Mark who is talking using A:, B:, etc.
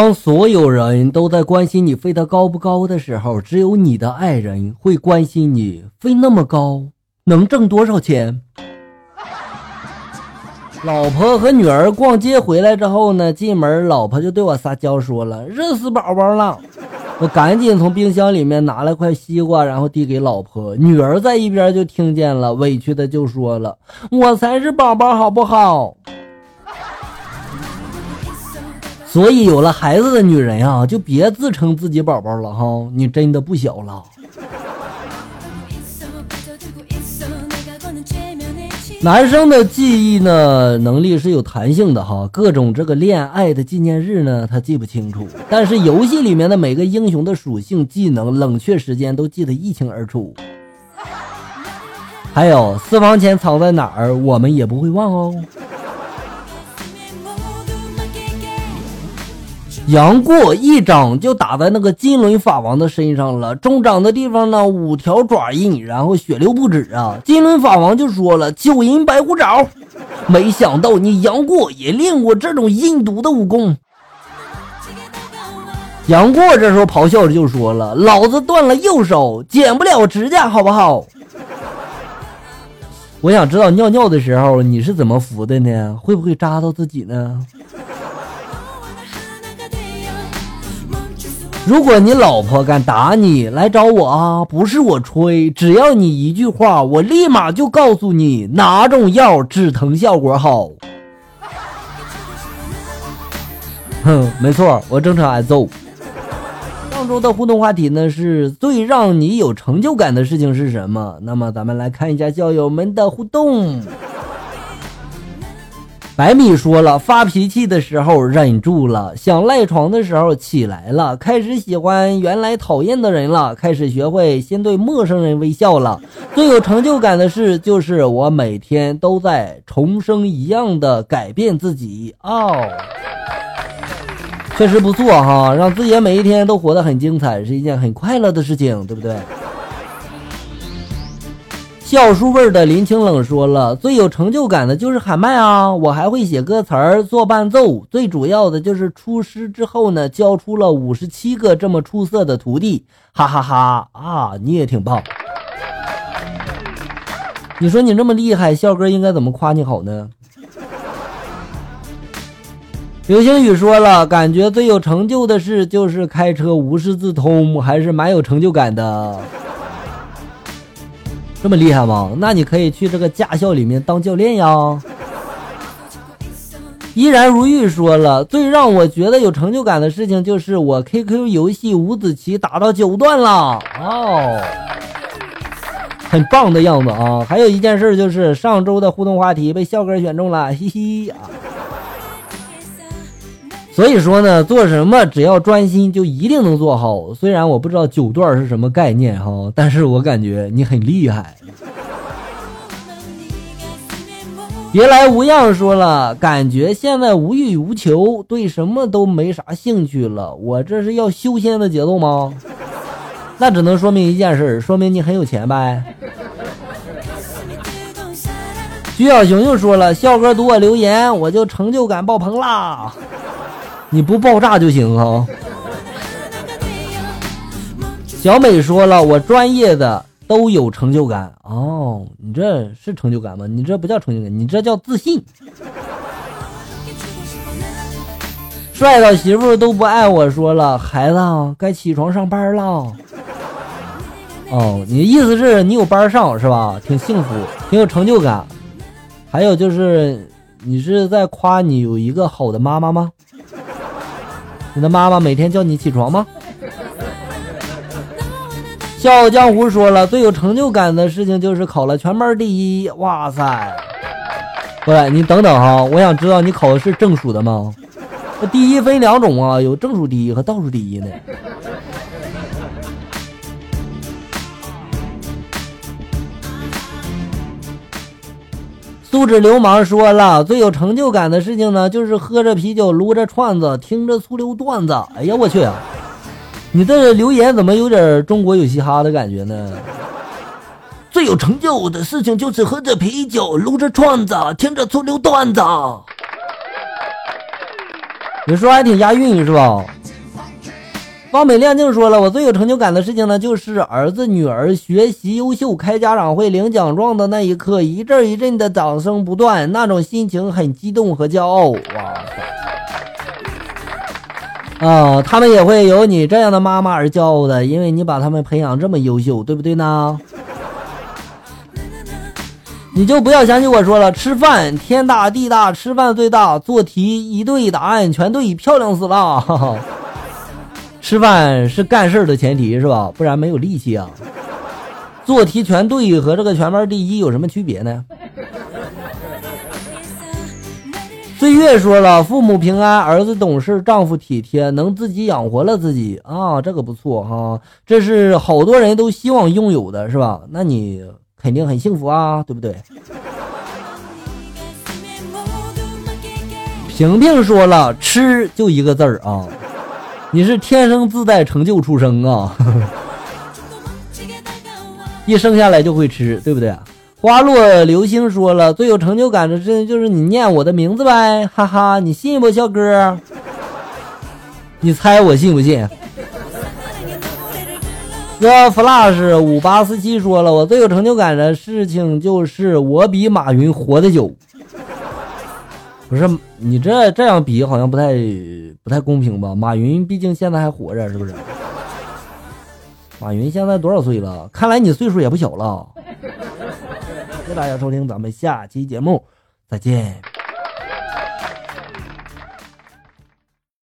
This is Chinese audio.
A: 当所有人都在关心你飞得高不高的时候，只有你的爱人会关心你飞那么高能挣多少钱。老婆和女儿逛街回来之后呢，进门老婆就对我撒娇说了：“热死宝宝了。”我赶紧从冰箱里面拿了块西瓜，然后递给老婆。女儿在一边就听见了，委屈的就说了：“我才是宝宝，好不好？”所以有了孩子的女人呀，就别自称自己宝宝了哈，你真的不小了。男生的记忆呢能力是有弹性的哈，各种这个恋爱的纪念日呢他记不清楚，但是游戏里面的每个英雄的属性、技能、冷却时间都记得一清二楚。还有私房钱藏在哪儿，我们也不会忘哦。杨过一掌就打在那个金轮法王的身上了，中掌的地方呢五条爪印，然后血流不止啊！金轮法王就说了：“九阴白骨爪。”没想到你杨过也练过这种阴毒的武功。杨过这时候咆哮着就说了：“老子断了右手，剪不了指甲，好不好？”我想知道尿尿的时候你是怎么扶的呢？会不会扎到自己呢？如果你老婆敢打你，来找我啊！不是我吹，只要你一句话，我立马就告诉你哪种药止疼效果好。哼，没错，我正常挨揍。上周的互动话题呢是最让你有成就感的事情是什么？那么咱们来看一下校友们的互动。白米说了，发脾气的时候忍住了，想赖床的时候起来了，开始喜欢原来讨厌的人了，开始学会先对陌生人微笑了。最有成就感的事就是我每天都在重生一样的改变自己哦，确实不错哈，让自己每一天都活得很精彩是一件很快乐的事情，对不对？笑书味的林清冷说了，最有成就感的就是喊麦啊！我还会写歌词儿、做伴奏，最主要的就是出师之后呢，教出了五十七个这么出色的徒弟，哈哈哈！啊，你也挺棒。你说你这么厉害，笑哥应该怎么夸你好呢？流星雨说了，感觉最有成就的事就是开车无师自通，还是蛮有成就感的。这么厉害吗？那你可以去这个驾校里面当教练呀。依然如玉说了，最让我觉得有成就感的事情就是我 QQ 游戏五子棋打到九段了哦，很棒的样子啊。还有一件事就是上周的互动话题被笑哥选中了，嘻嘻啊。所以说呢，做什么只要专心，就一定能做好。虽然我不知道九段是什么概念哈，但是我感觉你很厉害。别来无恙说了，感觉现在无欲无求，对什么都没啥兴趣了。我这是要修仙的节奏吗？那只能说明一件事，说明你很有钱呗。徐小熊又说了，笑哥读我留言，我就成就感爆棚啦。你不爆炸就行啊！小美说了，我专业的都有成就感哦。你这是成就感吗？你这不叫成就感，你这叫自信。帅到媳妇都不爱我说了，孩子该起床上班了。哦，你的意思是你有班上是吧？挺幸福，挺有成就感。还有就是，你是在夸你有一个好的妈妈吗？你的妈妈每天叫你起床吗？笑傲江湖说了，最有成就感的事情就是考了全班第一。哇塞！喂，你等等哈，我想知道你考的是正数的吗？那第一分两种啊，有正数第一和倒数第一呢。素质流氓说了，最有成就感的事情呢，就是喝着啤酒，撸着串子，听着粗溜段子。哎呀，我去！你的留言怎么有点中国有嘻哈的感觉呢？最有成就的事情就是喝着啤酒，撸着串子，听着粗溜段子。你说还挺押韵是吧？方美亮净说了，我最有成就感的事情呢，就是儿子女儿学习优秀，开家长会领奖状的那一刻，一阵一阵的掌声不断，那种心情很激动和骄傲。哇塞！啊，他们也会有你这样的妈妈而骄傲的，因为你把他们培养这么优秀，对不对呢？你就不要想起我说了，吃饭天大地大，吃饭最大。做题一对答案全对，漂亮死了。吃饭是干事的前提是吧？不然没有力气啊。做题全对和这个全班第一有什么区别呢？岁月说了，父母平安，儿子懂事，丈夫体贴，能自己养活了自己啊，这个不错哈，这是好多人都希望拥有的，是吧？那你肯定很幸福啊，对不对？平平说了，吃就一个字儿啊。你是天生自带成就出生啊，一生下来就会吃，对不对？花落流星说了，最有成就感的事情就是你念我的名字呗，哈哈，你信不，笑哥？你猜我信不信？？The flash 五八四七说了，我最有成就感的事情就是我比马云活得久。不是你这这样比好像不太不太公平吧？马云毕竟现在还活着，是不是？马云现在多少岁了？看来你岁数也不小了。谢谢大家收听，咱们下期节目再见。